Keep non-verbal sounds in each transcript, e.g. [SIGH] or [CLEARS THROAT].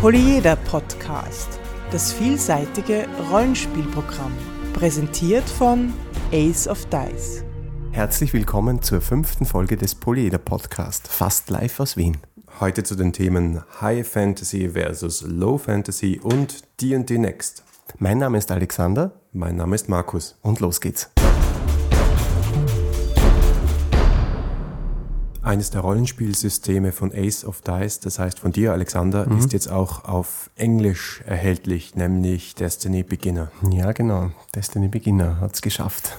Polyeder Podcast, das vielseitige Rollenspielprogramm, präsentiert von Ace of Dice. Herzlich willkommen zur fünften Folge des Polyeder Podcast, fast live aus Wien. Heute zu den Themen High Fantasy versus Low Fantasy und D&D Next. Mein Name ist Alexander. Mein Name ist Markus. Und los geht's. Eines der Rollenspielsysteme von Ace of Dice, das heißt von dir, Alexander, mhm. ist jetzt auch auf Englisch erhältlich, nämlich Destiny Beginner. Ja, genau. Destiny Beginner hat es geschafft.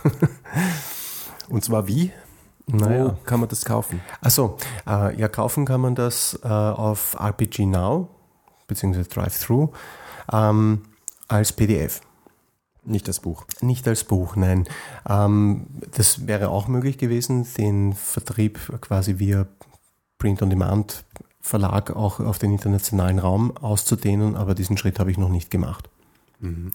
[LAUGHS] Und zwar wie? Naja. Wo kann man das kaufen? Achso, äh, ja, kaufen kann man das äh, auf RPG Now, beziehungsweise Drive-Thru, ähm, als PDF. Nicht als Buch. Nicht als Buch, nein. Ähm, das wäre auch möglich gewesen, den Vertrieb quasi via Print-on-Demand Verlag auch auf den internationalen Raum auszudehnen, aber diesen Schritt habe ich noch nicht gemacht. Mhm.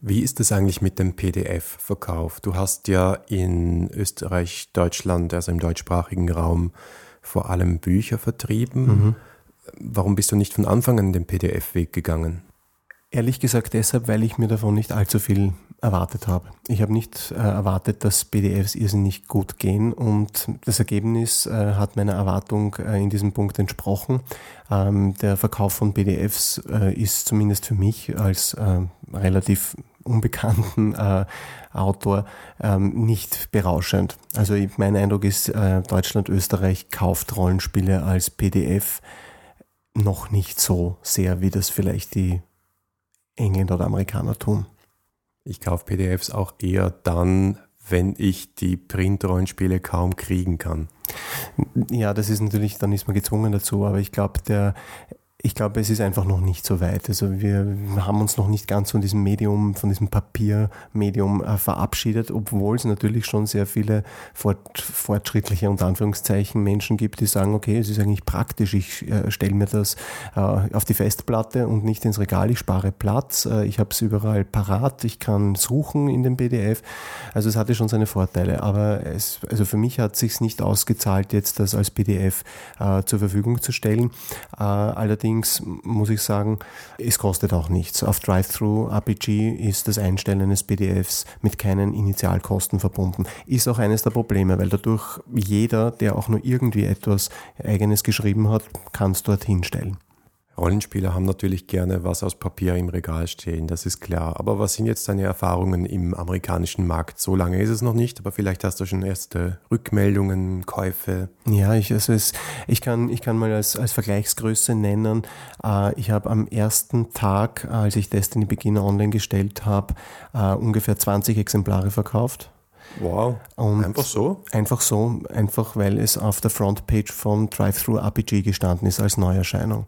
Wie ist es eigentlich mit dem PDF-Verkauf? Du hast ja in Österreich, Deutschland, also im deutschsprachigen Raum, vor allem Bücher vertrieben. Mhm. Warum bist du nicht von Anfang an den PDF-Weg gegangen? Ehrlich gesagt deshalb, weil ich mir davon nicht allzu viel erwartet habe. Ich habe nicht äh, erwartet, dass PDFs irrsinnig gut gehen und das Ergebnis äh, hat meiner Erwartung äh, in diesem Punkt entsprochen. Ähm, der Verkauf von PDFs äh, ist zumindest für mich als äh, relativ unbekannten äh, Autor ähm, nicht berauschend. Also mein Eindruck ist, Deutschland, Österreich kauft Rollenspiele als PDF noch nicht so sehr, wie das vielleicht die Engländer oder Amerikaner tun. Ich kaufe PDFs auch eher dann, wenn ich die Print-Rollenspiele kaum kriegen kann. Ja, das ist natürlich, dann ist man gezwungen dazu, aber ich glaube, der ich glaube, es ist einfach noch nicht so weit. Also wir haben uns noch nicht ganz von diesem Medium, von diesem Papiermedium äh, verabschiedet, obwohl es natürlich schon sehr viele fort, fortschrittliche unter Anführungszeichen Menschen gibt, die sagen, okay, es ist eigentlich praktisch, ich äh, stelle mir das äh, auf die Festplatte und nicht ins Regal, ich spare Platz, äh, ich habe es überall parat, ich kann suchen in dem PDF. Also es hatte schon seine Vorteile, aber es, also für mich hat es sich nicht ausgezahlt, jetzt das als PDF äh, zur Verfügung zu stellen. Äh, allerdings Allerdings muss ich sagen, es kostet auch nichts. Auf Drive-Thru-RPG ist das Einstellen eines PDFs mit keinen Initialkosten verbunden. Ist auch eines der Probleme, weil dadurch jeder, der auch nur irgendwie etwas Eigenes geschrieben hat, kann es dort hinstellen. Rollenspieler haben natürlich gerne was aus Papier im Regal stehen, das ist klar. Aber was sind jetzt deine Erfahrungen im amerikanischen Markt? So lange ist es noch nicht, aber vielleicht hast du schon erste Rückmeldungen, Käufe. Ja, ich, also es, ich, kann, ich kann mal als, als Vergleichsgröße nennen, äh, ich habe am ersten Tag, als ich Destiny Beginner online gestellt habe, äh, ungefähr 20 Exemplare verkauft. Wow. Und einfach so? Einfach so, einfach weil es auf der Frontpage von Drive-Thru RPG gestanden ist als Neuerscheinung.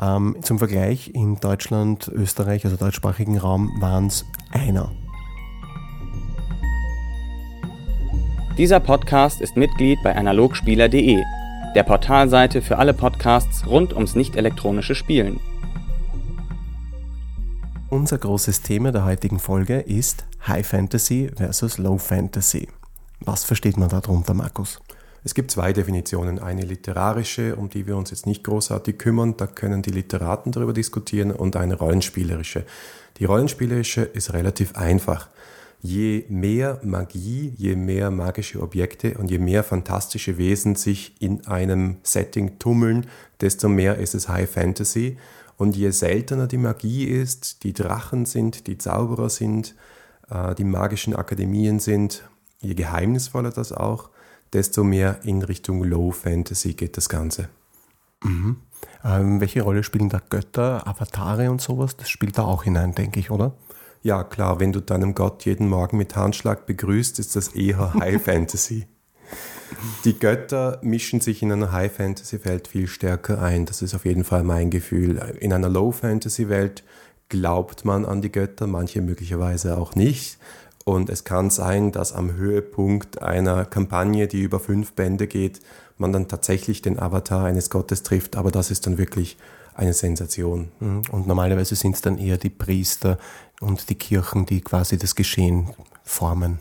Ähm, zum Vergleich, in Deutschland, Österreich, also deutschsprachigen Raum, waren es einer. Dieser Podcast ist Mitglied bei analogspieler.de, der Portalseite für alle Podcasts rund ums nicht elektronische Spielen. Unser großes Thema der heutigen Folge ist High Fantasy versus Low Fantasy. Was versteht man darunter, Markus? Es gibt zwei Definitionen. Eine literarische, um die wir uns jetzt nicht großartig kümmern, da können die Literaten darüber diskutieren, und eine rollenspielerische. Die rollenspielerische ist relativ einfach. Je mehr Magie, je mehr magische Objekte und je mehr fantastische Wesen sich in einem Setting tummeln, desto mehr ist es High Fantasy. Und je seltener die Magie ist, die Drachen sind, die Zauberer sind, die magischen Akademien sind, je geheimnisvoller das auch, desto mehr in Richtung Low Fantasy geht das Ganze. Mhm. Ähm, welche Rolle spielen da Götter, Avatare und sowas? Das spielt da auch hinein, denke ich, oder? Ja, klar, wenn du deinem Gott jeden Morgen mit Handschlag begrüßt, ist das eher [LAUGHS] High Fantasy. Die Götter mischen sich in einer High-Fantasy-Welt viel stärker ein. Das ist auf jeden Fall mein Gefühl. In einer Low-Fantasy-Welt glaubt man an die Götter, manche möglicherweise auch nicht. Und es kann sein, dass am Höhepunkt einer Kampagne, die über fünf Bände geht, man dann tatsächlich den Avatar eines Gottes trifft. Aber das ist dann wirklich eine Sensation. Mhm. Und normalerweise sind es dann eher die Priester und die Kirchen, die quasi das Geschehen formen.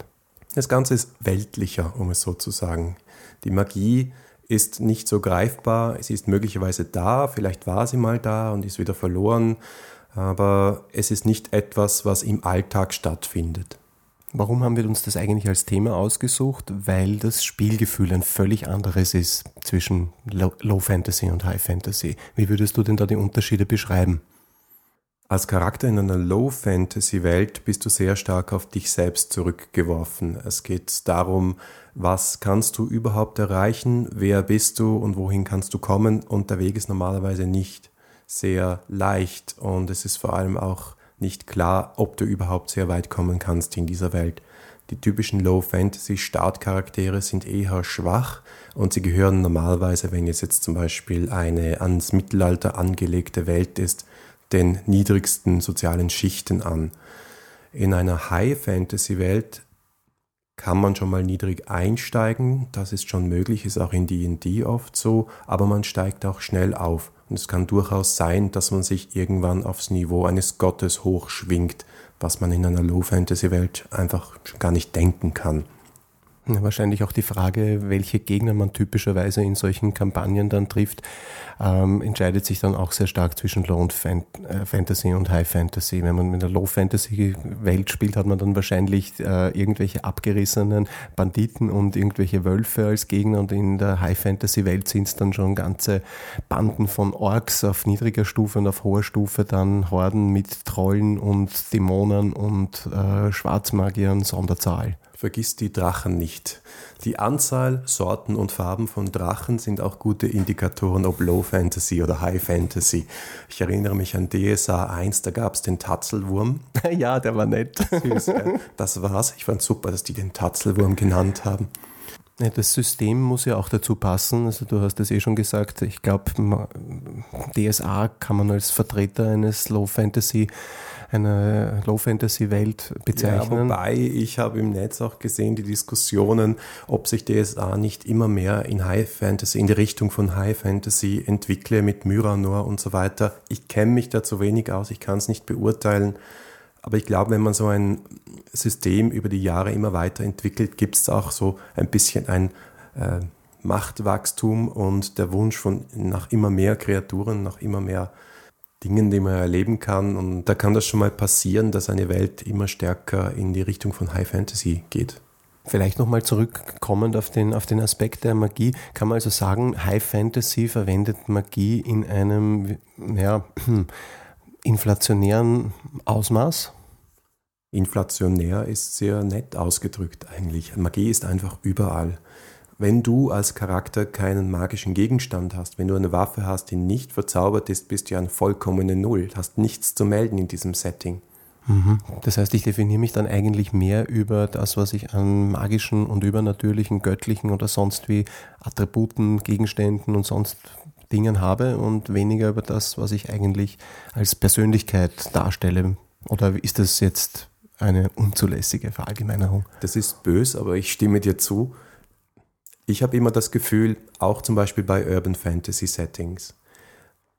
Das Ganze ist weltlicher, um es so zu sagen. Die Magie ist nicht so greifbar. Sie ist möglicherweise da, vielleicht war sie mal da und ist wieder verloren, aber es ist nicht etwas, was im Alltag stattfindet. Warum haben wir uns das eigentlich als Thema ausgesucht? Weil das Spielgefühl ein völlig anderes ist zwischen Low Fantasy und High Fantasy. Wie würdest du denn da die Unterschiede beschreiben? Als Charakter in einer Low-Fantasy-Welt bist du sehr stark auf dich selbst zurückgeworfen. Es geht darum, was kannst du überhaupt erreichen, wer bist du und wohin kannst du kommen und der Weg ist normalerweise nicht sehr leicht und es ist vor allem auch nicht klar, ob du überhaupt sehr weit kommen kannst in dieser Welt. Die typischen Low-Fantasy-Startcharaktere sind eher schwach und sie gehören normalerweise, wenn es jetzt zum Beispiel eine ans Mittelalter angelegte Welt ist, den niedrigsten sozialen Schichten an. In einer High-Fantasy-Welt kann man schon mal niedrig einsteigen, das ist schon möglich, ist auch in D&D oft so, aber man steigt auch schnell auf. Und es kann durchaus sein, dass man sich irgendwann aufs Niveau eines Gottes hochschwingt, was man in einer Low-Fantasy-Welt einfach gar nicht denken kann. Wahrscheinlich auch die Frage, welche Gegner man typischerweise in solchen Kampagnen dann trifft, ähm, entscheidet sich dann auch sehr stark zwischen Low Fan äh, Fantasy und High Fantasy. Wenn man mit einer Low Fantasy Welt spielt, hat man dann wahrscheinlich äh, irgendwelche abgerissenen Banditen und irgendwelche Wölfe als Gegner und in der High Fantasy Welt sind es dann schon ganze Banden von Orks auf niedriger Stufe und auf hoher Stufe, dann Horden mit Trollen und Dämonen und äh, Schwarzmagiern Sonderzahl. Vergiss die Drachen nicht. Die Anzahl, Sorten und Farben von Drachen sind auch gute Indikatoren, ob Low Fantasy oder High Fantasy. Ich erinnere mich an DSA 1, da gab es den Tatzelwurm. [LAUGHS] Ja, der war nett. Süß, ja. Das war's. Ich fand super, dass die den Tatzelwurm genannt haben. Das System muss ja auch dazu passen. Also du hast es eh schon gesagt. Ich glaube, DSA kann man als Vertreter eines Low Fantasy eine Low-Fantasy-Welt bezeichnen. Ja, wobei ich habe im Netz auch gesehen, die Diskussionen, ob sich DSA nicht immer mehr in High Fantasy, in die Richtung von High Fantasy entwickle mit Myranor und so weiter. Ich kenne mich da zu wenig aus, ich kann es nicht beurteilen. Aber ich glaube, wenn man so ein System über die Jahre immer weiterentwickelt, gibt es auch so ein bisschen ein äh, Machtwachstum und der Wunsch von nach immer mehr Kreaturen, nach immer mehr Dingen, die man erleben kann. Und da kann das schon mal passieren, dass eine Welt immer stärker in die Richtung von High Fantasy geht. Vielleicht nochmal zurückkommend auf den, auf den Aspekt der Magie, kann man also sagen, High Fantasy verwendet Magie in einem ja, [CLEARS THROAT] inflationären Ausmaß? Inflationär ist sehr nett ausgedrückt eigentlich. Magie ist einfach überall wenn du als Charakter keinen magischen Gegenstand hast, wenn du eine Waffe hast, die nicht verzaubert ist, bist du ja ein vollkommene Null, hast nichts zu melden in diesem Setting. Mhm. Das heißt, ich definiere mich dann eigentlich mehr über das, was ich an magischen und übernatürlichen, göttlichen oder sonst wie Attributen, Gegenständen und sonst Dingen habe und weniger über das, was ich eigentlich als Persönlichkeit darstelle. Oder ist das jetzt eine unzulässige Verallgemeinerung? Das ist bös, aber ich stimme dir zu. Ich habe immer das Gefühl, auch zum Beispiel bei Urban Fantasy Settings,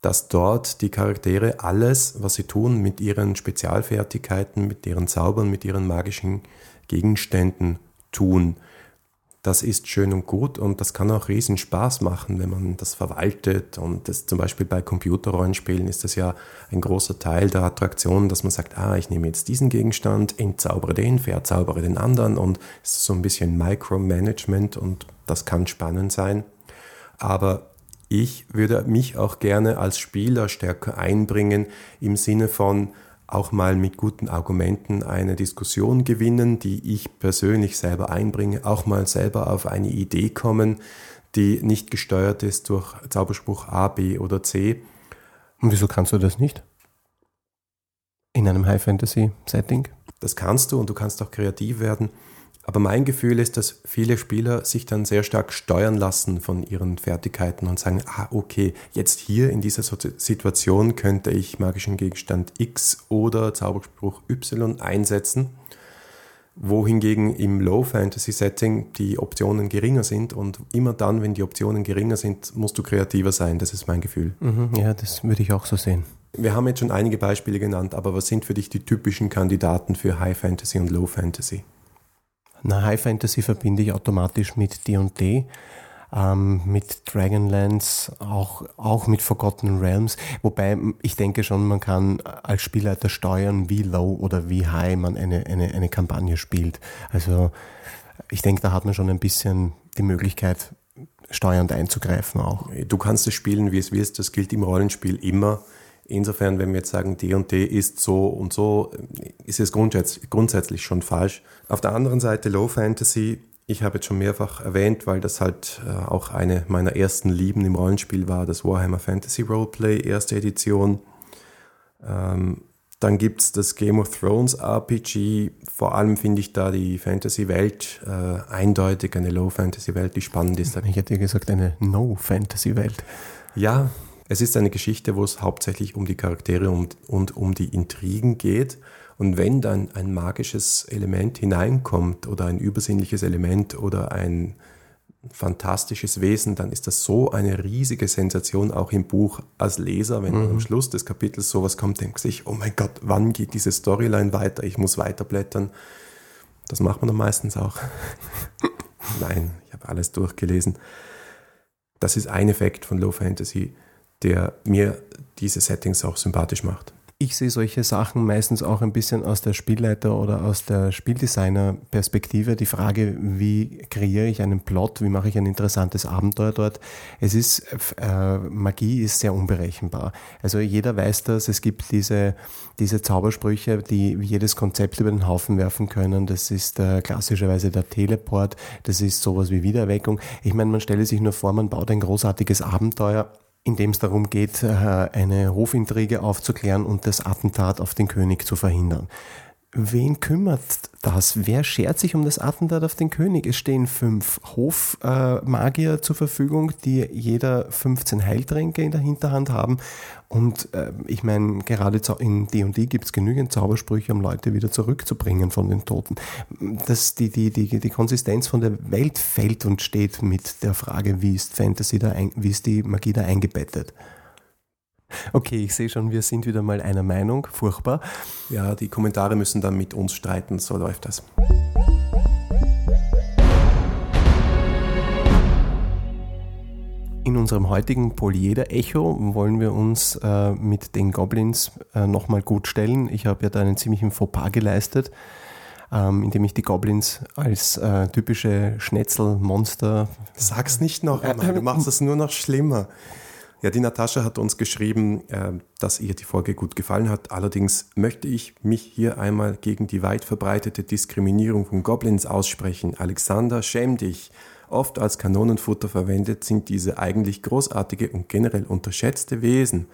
dass dort die Charaktere alles, was sie tun, mit ihren Spezialfertigkeiten, mit ihren Zaubern, mit ihren magischen Gegenständen tun. Das ist schön und gut und das kann auch riesen Spaß machen, wenn man das verwaltet. Und das zum Beispiel bei Computerrollenspielen ist das ja ein großer Teil der Attraktion, dass man sagt, ah, ich nehme jetzt diesen Gegenstand, entzaubere den, verzaubere den anderen und es ist so ein bisschen Micromanagement und das kann spannend sein. Aber ich würde mich auch gerne als Spieler stärker einbringen im Sinne von auch mal mit guten Argumenten eine Diskussion gewinnen, die ich persönlich selber einbringe, auch mal selber auf eine Idee kommen, die nicht gesteuert ist durch Zauberspruch A, B oder C. Und wieso kannst du das nicht? In einem High-Fantasy-Setting? Das kannst du und du kannst auch kreativ werden. Aber mein Gefühl ist, dass viele Spieler sich dann sehr stark steuern lassen von ihren Fertigkeiten und sagen, ah, okay, jetzt hier in dieser Situation könnte ich magischen Gegenstand X oder Zauberspruch Y einsetzen, wohingegen im Low-Fantasy-Setting die Optionen geringer sind und immer dann, wenn die Optionen geringer sind, musst du kreativer sein. Das ist mein Gefühl. Mhm, ja, das würde ich auch so sehen. Wir haben jetzt schon einige Beispiele genannt, aber was sind für dich die typischen Kandidaten für High Fantasy und Low Fantasy? Na, High Fantasy verbinde ich automatisch mit D&D. ähm, mit Dragonlance, auch, auch mit Forgotten Realms. Wobei ich denke schon, man kann als Spielleiter steuern, wie low oder wie high man eine, eine, eine Kampagne spielt. Also ich denke, da hat man schon ein bisschen die Möglichkeit, steuernd einzugreifen auch. Du kannst es spielen, wie es willst. Das gilt im Rollenspiel immer. Insofern, wenn wir jetzt sagen, D und D ist so und so, ist es grundsätzlich schon falsch. Auf der anderen Seite Low Fantasy, ich habe jetzt schon mehrfach erwähnt, weil das halt äh, auch eine meiner ersten Lieben im Rollenspiel war, das Warhammer Fantasy Roleplay, erste Edition. Ähm, dann gibt es das Game of Thrones RPG. Vor allem finde ich da die Fantasy-Welt äh, eindeutig eine Low-Fantasy-Welt, die spannend ist. Ich hätte gesagt, eine No-Fantasy-Welt. Ja, es ist eine Geschichte, wo es hauptsächlich um die Charaktere und, und um die Intrigen geht. Und wenn dann ein magisches Element hineinkommt oder ein übersinnliches Element oder ein fantastisches Wesen, dann ist das so eine riesige Sensation auch im Buch als Leser, wenn mhm. am Schluss des Kapitels sowas kommt, denkt sich, oh mein Gott, wann geht diese Storyline weiter? Ich muss weiterblättern. Das macht man dann meistens auch. [LAUGHS] Nein, ich habe alles durchgelesen. Das ist ein Effekt von Low Fantasy, der mir diese Settings auch sympathisch macht. Ich sehe solche Sachen meistens auch ein bisschen aus der Spielleiter- oder aus der Spieldesigner-Perspektive. Die Frage, wie kreiere ich einen Plot, wie mache ich ein interessantes Abenteuer dort. Es ist, äh, Magie ist sehr unberechenbar. Also jeder weiß das, es gibt diese, diese Zaubersprüche, die jedes Konzept über den Haufen werfen können. Das ist äh, klassischerweise der Teleport, das ist sowas wie Wiedererweckung. Ich meine, man stelle sich nur vor, man baut ein großartiges Abenteuer in dem es darum geht, äh, eine Hofintrige aufzuklären und das Attentat auf den König zu verhindern. Wen kümmert das? Wer schert sich um das Attentat auf den König? Es stehen fünf Hofmagier äh, zur Verfügung, die jeder 15 Heiltränke in der Hinterhand haben. Und äh, ich meine, gerade in D&D gibt es genügend Zaubersprüche, um Leute wieder zurückzubringen von den Toten. Das, die, die, die, die Konsistenz von der Welt fällt und steht mit der Frage, wie ist Fantasy da, ein, wie ist die Magie da eingebettet? Okay, ich sehe schon, wir sind wieder mal einer Meinung. Furchtbar. Ja, die Kommentare müssen dann mit uns streiten, so läuft das. In unserem heutigen Polyeder-Echo wollen wir uns äh, mit den Goblins äh, nochmal gut stellen. Ich habe ja da einen ziemlichen Fauxpas geleistet, ähm, indem ich die Goblins als äh, typische Schnetzelmonster. Sag's nicht noch einmal, du machst es nur noch schlimmer. Ja, die Natascha hat uns geschrieben, äh, dass ihr die Folge gut gefallen hat. Allerdings möchte ich mich hier einmal gegen die weit verbreitete Diskriminierung von Goblins aussprechen. Alexander, schäm dich. Oft als Kanonenfutter verwendet sind diese eigentlich großartige und generell unterschätzte Wesen.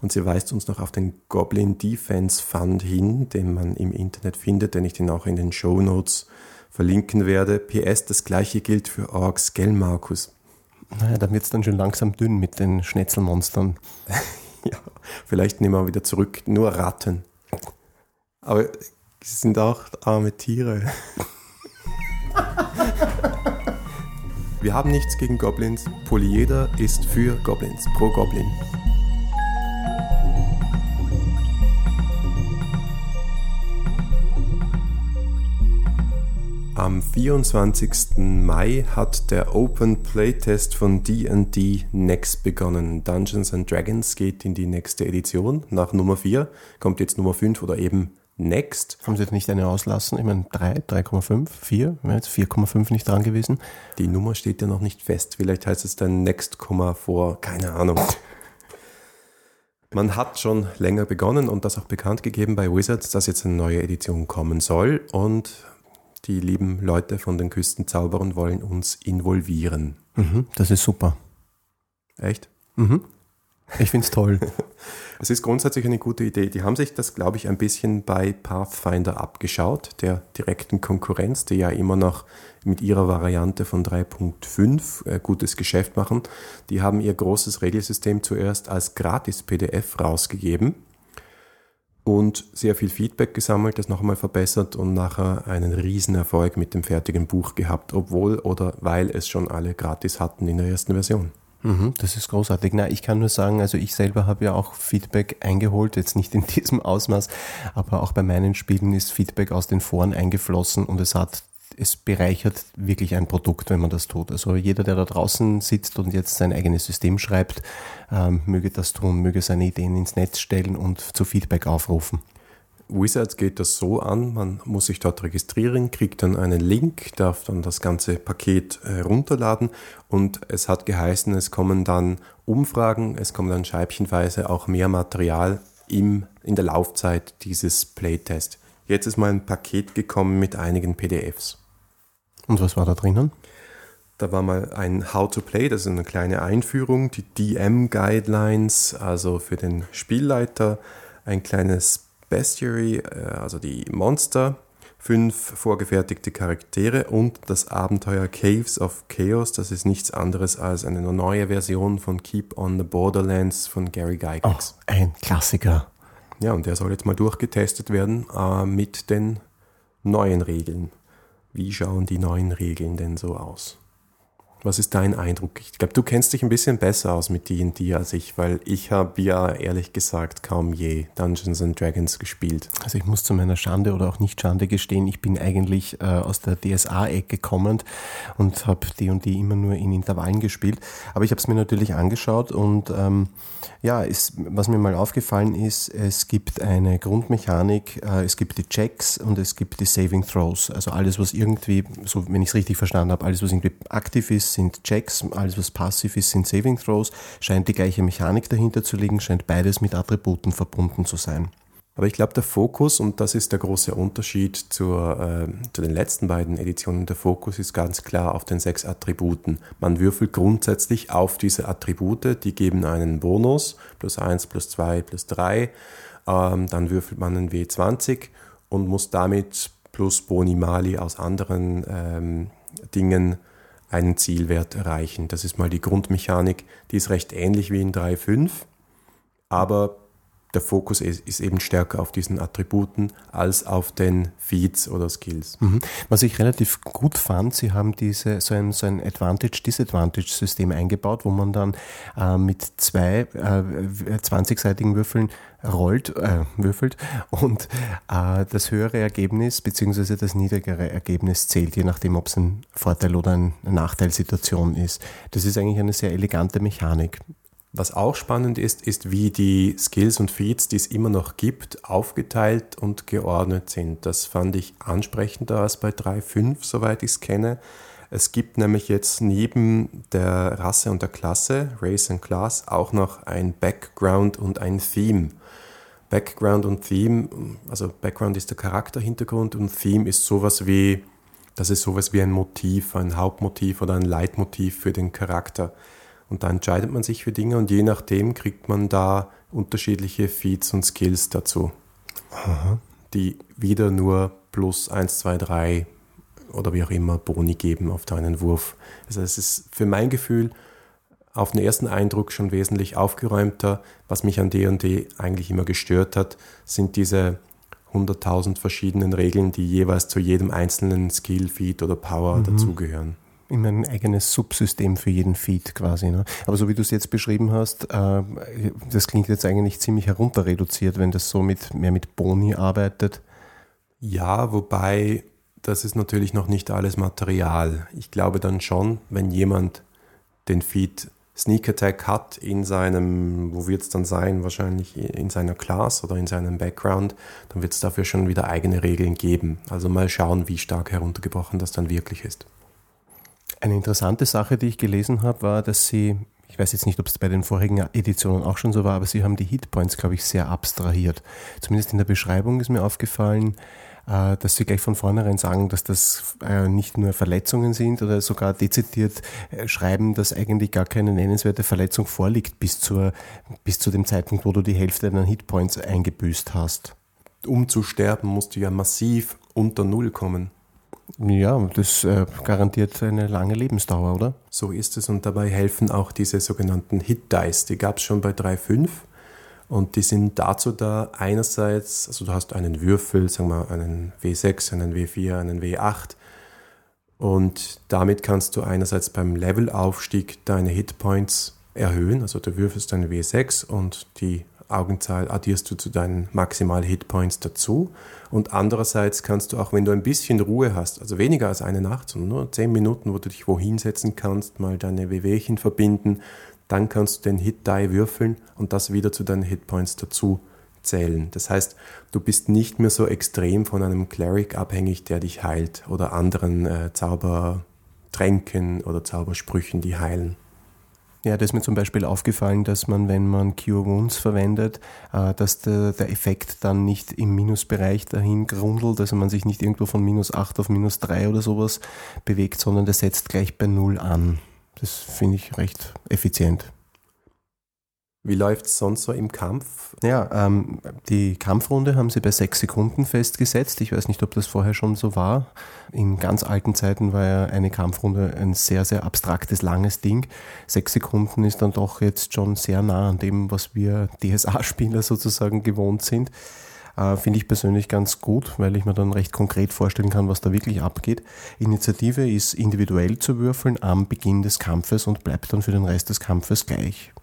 Und sie weist uns noch auf den Goblin Defense Fund hin, den man im Internet findet, den ich den auch in den Show Notes verlinken werde. PS, das gleiche gilt für Orks, gell Markus? Naja, dann wird es dann schon langsam dünn mit den Schnetzelmonstern. [LAUGHS] ja, vielleicht nehmen wir wieder zurück, nur Ratten. Aber sie sind auch arme Tiere. [LAUGHS] wir haben nichts gegen Goblins. Polyeder ist für Goblins, pro Goblin. Am 24. Mai hat der Open Playtest von D&D Next begonnen. Dungeons and Dragons geht in die nächste Edition. Nach Nummer 4 kommt jetzt Nummer 5 oder eben Next. Haben Sie jetzt nicht eine auslassen? Ich meine 3, 3,5, 4? Wäre jetzt 4,5 nicht dran gewesen? Die Nummer steht ja noch nicht fest. Vielleicht heißt es dann Next, vor, keine Ahnung. Man hat schon länger begonnen und das auch bekannt gegeben bei Wizards, dass jetzt eine neue Edition kommen soll. Und die lieben Leute von den Küstenzauberern wollen uns involvieren. Mhm, das ist super. Echt? Mhm. Ich finde es toll. [LAUGHS] es ist grundsätzlich eine gute Idee. Die haben sich das, glaube ich, ein bisschen bei Pathfinder abgeschaut, der direkten Konkurrenz, die ja immer noch mit ihrer Variante von 3.5 äh, gutes Geschäft machen. Die haben ihr großes Regelsystem zuerst als Gratis-PDF rausgegeben und sehr viel Feedback gesammelt, das noch einmal verbessert und nachher einen Riesenerfolg mit dem fertigen Buch gehabt, obwohl oder weil es schon alle gratis hatten in der ersten Version. Mhm, das ist großartig. Na, ich kann nur sagen, also ich selber habe ja auch Feedback eingeholt, jetzt nicht in [LAUGHS] diesem Ausmaß, aber auch bei meinen Spielen ist Feedback aus den Foren eingeflossen und es hat es bereichert wirklich ein Produkt, wenn man das tut. Also jeder, der da draußen sitzt und jetzt sein eigenes System schreibt, ähm, möge das tun, möge seine Ideen ins Netz stellen und zu Feedback aufrufen. Wizards geht das so an, man muss sich dort registrieren, kriegt dann einen Link, darf dann das ganze Paket äh, runterladen und es hat geheißen, es kommen dann Umfragen, es kommen dann scheibchenweise auch mehr Material im, in der Laufzeit dieses Playtest. Jetzt ist mal ein Paket gekommen mit einigen PDFs. Und was war da drinnen? Da war mal ein How to Play, das ist eine kleine Einführung, die DM Guidelines, also für den Spielleiter, ein kleines Bestiary, äh, also die Monster, fünf vorgefertigte Charaktere und das Abenteuer Caves of Chaos. Das ist nichts anderes als eine neue Version von Keep on the Borderlands von Gary Gygax. Oh, ein Klassiker. Ja, und der soll jetzt mal durchgetestet werden äh, mit den neuen Regeln. Wie schauen die neuen Regeln denn so aus? Was ist dein Eindruck? Ich glaube, du kennst dich ein bisschen besser aus mit D&D als ich, weil ich habe ja ehrlich gesagt kaum je Dungeons and Dragons gespielt. Also ich muss zu meiner Schande oder auch nicht Schande gestehen, ich bin eigentlich äh, aus der DSA-Ecke kommend und habe D&D immer nur in Intervallen gespielt. Aber ich habe es mir natürlich angeschaut und ähm, ja, ist, was mir mal aufgefallen ist, es gibt eine Grundmechanik, äh, es gibt die Checks und es gibt die Saving Throws. Also alles, was irgendwie, so wenn ich es richtig verstanden habe, alles, was irgendwie aktiv ist, sind Checks, alles was passiv ist, sind Saving Throws, scheint die gleiche Mechanik dahinter zu liegen, scheint beides mit Attributen verbunden zu sein. Aber ich glaube, der Fokus, und das ist der große Unterschied zur, äh, zu den letzten beiden Editionen, der Fokus ist ganz klar auf den sechs Attributen. Man würfelt grundsätzlich auf diese Attribute, die geben einen Bonus, plus eins, plus zwei, plus drei. Ähm, dann würfelt man einen W20 und muss damit plus Boni Mali aus anderen ähm, Dingen einen Zielwert erreichen. Das ist mal die Grundmechanik, die ist recht ähnlich wie in 3.5, aber der Fokus ist, ist, eben stärker auf diesen Attributen als auf den Feeds oder Skills. Mhm. Was ich relativ gut fand, sie haben diese so ein, so ein Advantage-Disadvantage-System eingebaut, wo man dann äh, mit zwei äh, 20-seitigen Würfeln rollt, äh, würfelt und äh, das höhere Ergebnis bzw. das niedrigere Ergebnis zählt, je nachdem, ob es ein Vorteil oder eine Nachteilsituation ist. Das ist eigentlich eine sehr elegante Mechanik. Was auch spannend ist, ist, wie die Skills und Feeds, die es immer noch gibt, aufgeteilt und geordnet sind. Das fand ich ansprechender als bei 3.5, soweit ich es kenne. Es gibt nämlich jetzt neben der Rasse und der Klasse, Race and Class, auch noch ein Background und ein Theme. Background und Theme, also Background ist der Charakterhintergrund und Theme ist sowas wie, das ist sowas wie ein Motiv, ein Hauptmotiv oder ein Leitmotiv für den Charakter. Und da entscheidet man sich für Dinge und je nachdem kriegt man da unterschiedliche Feeds und Skills dazu, Aha. die wieder nur plus 1, 2, 3 oder wie auch immer Boni geben auf deinen Wurf. Also es ist für mein Gefühl auf den ersten Eindruck schon wesentlich aufgeräumter. Was mich an D&D eigentlich immer gestört hat, sind diese 100.000 verschiedenen Regeln, die jeweils zu jedem einzelnen Skill, Feed oder Power mhm. dazugehören immer ein eigenes Subsystem für jeden Feed quasi. Ne? Aber so wie du es jetzt beschrieben hast, äh, das klingt jetzt eigentlich ziemlich herunterreduziert, wenn das so mit mehr mit Boni arbeitet. Ja, wobei das ist natürlich noch nicht alles Material. Ich glaube dann schon, wenn jemand den Feed Sneak Attack hat in seinem, wo wird es dann sein, wahrscheinlich in seiner Class oder in seinem Background, dann wird es dafür schon wieder eigene Regeln geben. Also mal schauen, wie stark heruntergebrochen das dann wirklich ist. Eine interessante Sache, die ich gelesen habe, war, dass Sie, ich weiß jetzt nicht, ob es bei den vorigen Editionen auch schon so war, aber Sie haben die Hitpoints, glaube ich, sehr abstrahiert. Zumindest in der Beschreibung ist mir aufgefallen, äh, dass Sie gleich von vornherein sagen, dass das äh, nicht nur Verletzungen sind oder sogar dezidiert äh, schreiben, dass eigentlich gar keine nennenswerte Verletzung vorliegt bis, zur, bis zu dem Zeitpunkt, wo du die Hälfte deiner Hitpoints eingebüßt hast. Um zu sterben, musst du ja massiv unter Null kommen. Ja, das äh, garantiert eine lange Lebensdauer, oder? So ist es und dabei helfen auch diese sogenannten Hit Dice. Die gab es schon bei 3.5 und die sind dazu da, einerseits, also du hast einen Würfel, sagen wir einen W6, einen W4, einen W8 und damit kannst du einerseits beim Levelaufstieg deine Hitpoints erhöhen, also du würfelst einen W6 und die Augenzahl addierst du zu deinen maximal Hitpoints dazu. Und andererseits kannst du auch, wenn du ein bisschen Ruhe hast, also weniger als eine Nacht, sondern nur zehn Minuten, wo du dich wohin setzen kannst, mal deine Wehwehchen verbinden, dann kannst du den Hit-Die würfeln und das wieder zu deinen Hitpoints dazu zählen. Das heißt, du bist nicht mehr so extrem von einem Cleric abhängig, der dich heilt oder anderen äh, Zaubertränken oder Zaubersprüchen, die heilen. Ja, da ist mir zum Beispiel aufgefallen, dass man, wenn man Cure Wounds verwendet, äh, dass der, der Effekt dann nicht im Minusbereich dahin grundelt, also man sich nicht irgendwo von minus 8 auf minus 3 oder sowas bewegt, sondern der setzt gleich bei 0 an. Das finde ich recht effizient. Wie läuft es sonst so im Kampf? Ja, ähm, die Kampfrunde haben sie bei sechs Sekunden festgesetzt. Ich weiß nicht, ob das vorher schon so war. In ganz alten Zeiten war ja eine Kampfrunde ein sehr, sehr abstraktes, langes Ding. Sechs Sekunden ist dann doch jetzt schon sehr nah an dem, was wir DSA-Spieler sozusagen gewohnt sind. Äh, Finde ich persönlich ganz gut, weil ich mir dann recht konkret vorstellen kann, was da wirklich abgeht. Initiative ist individuell zu würfeln am Beginn des Kampfes und bleibt dann für den Rest des Kampfes gleich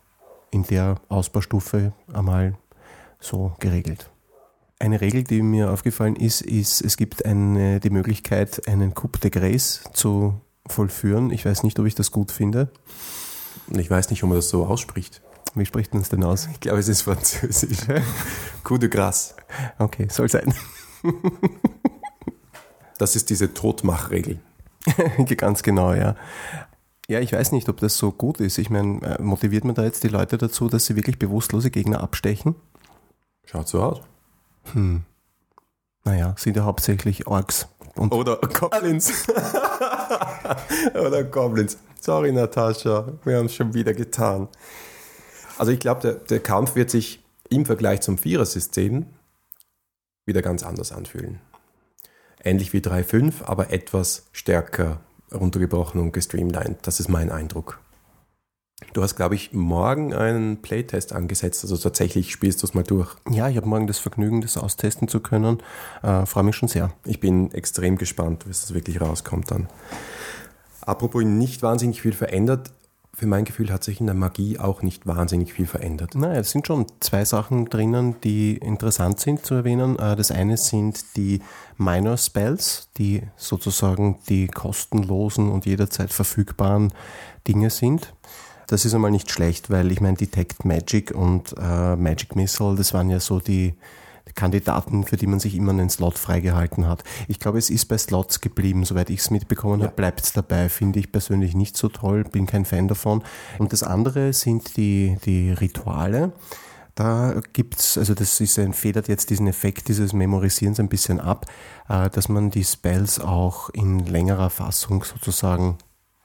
in der Ausbaustufe einmal so geregelt. Eine Regel, die mir aufgefallen ist, ist, es gibt eine, die Möglichkeit, einen Coup de Grace zu vollführen. Ich weiß nicht, ob ich das gut finde. Ich weiß nicht, ob man das so ausspricht. Wie spricht man es denn aus? Ich glaube, es ist französisch. [LAUGHS] Coup de Grace. Okay, soll sein. das ist diese Totmachregel. [LAUGHS] Ganz genau, ja. Ja, ich weiß nicht, ob das so gut ist. Ich meine, äh, motiviert man da jetzt die Leute dazu, dass sie wirklich bewusstlose Gegner abstechen? Schaut so aus. Hm. Naja, sind ja hauptsächlich Orks. Und Oder Goblins. [LAUGHS] Oder Goblins. Sorry, Natascha, wir haben es schon wieder getan. Also ich glaube, der, der Kampf wird sich im Vergleich zum Vierersystem wieder ganz anders anfühlen. Ähnlich wie 3.5, aber etwas stärker runtergebrochen und gestreamlined. Das ist mein Eindruck. Du hast, glaube ich, morgen einen Playtest angesetzt, also tatsächlich spielst du es mal durch. Ja, ich habe morgen das Vergnügen, das austesten zu können. Äh, Freue mich schon sehr. Ich bin extrem gespannt, bis das wirklich rauskommt dann. Apropos nicht wahnsinnig viel verändert, für mein Gefühl hat sich in der Magie auch nicht wahnsinnig viel verändert. Naja, es sind schon zwei Sachen drinnen, die interessant sind zu erwähnen. Äh, das eine sind die Minor Spells, die sozusagen die kostenlosen und jederzeit verfügbaren Dinge sind. Das ist einmal nicht schlecht, weil ich meine, Detect Magic und äh, Magic Missile, das waren ja so die, Kandidaten, für die man sich immer einen Slot freigehalten hat. Ich glaube, es ist bei Slots geblieben, soweit ich es mitbekommen ja. habe, bleibt es dabei. Finde ich persönlich nicht so toll, bin kein Fan davon. Und das andere sind die, die Rituale. Da gibt es, also das ist ein, federt jetzt diesen Effekt dieses Memorisierens ein bisschen ab, äh, dass man die Spells auch in längerer Fassung sozusagen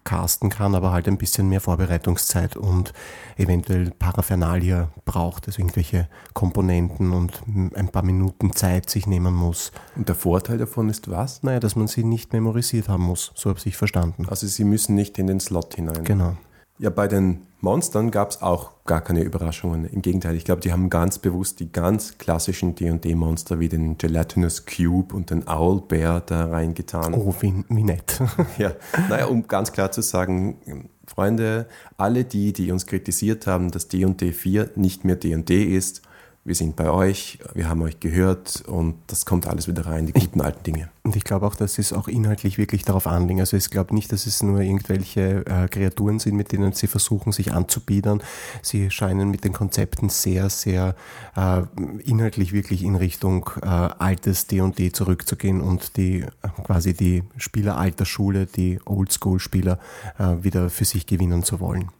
casten kann, aber halt ein bisschen mehr Vorbereitungszeit und eventuell Paraphernalia braucht, also irgendwelche Komponenten und ein paar Minuten Zeit sich nehmen muss. Und der Vorteil davon ist was? Naja, dass man sie nicht memorisiert haben muss, so habe ich verstanden. Also sie müssen nicht in den Slot hinein. Genau. Ja, bei den Monstern gab es auch gar keine Überraschungen. Im Gegenteil, ich glaube, die haben ganz bewusst die ganz klassischen D&D-Monster wie den Gelatinous Cube und den Owlbear da reingetan. Oh, wie, wie nett. [LAUGHS] ja, naja, um ganz klar zu sagen, Freunde, alle die, die uns kritisiert haben, dass D&D 4 nicht mehr D&D ist, wir sind bei euch, wir haben euch gehört und das kommt alles wieder rein, die guten alten Dinge. Und ich glaube auch, dass es auch inhaltlich wirklich darauf anliegt. Also ich glaube nicht, dass es nur irgendwelche äh, Kreaturen sind, mit denen sie versuchen, sich anzubiedern. Sie scheinen mit den Konzepten sehr, sehr äh, inhaltlich wirklich in Richtung äh, altes D&D zurückzugehen und die äh, quasi die Spieler alter Schule, die Oldschool-Spieler äh, wieder für sich gewinnen zu wollen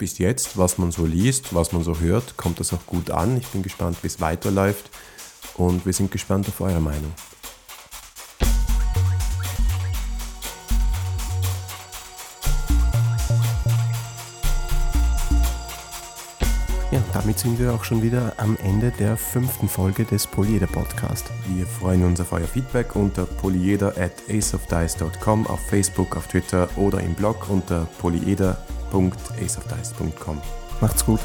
bis jetzt, was man so liest, was man so hört, kommt das auch gut an. Ich bin gespannt, wie es weiterläuft und wir sind gespannt auf eure Meinung. Ja, damit sind wir auch schon wieder am Ende der fünften Folge des Polyeder Podcast. Wir freuen uns auf euer Feedback unter polyeder at aceofdice.com, auf Facebook, auf Twitter oder im Blog unter polyeder.com www.aceofdice.com. Macht's gut.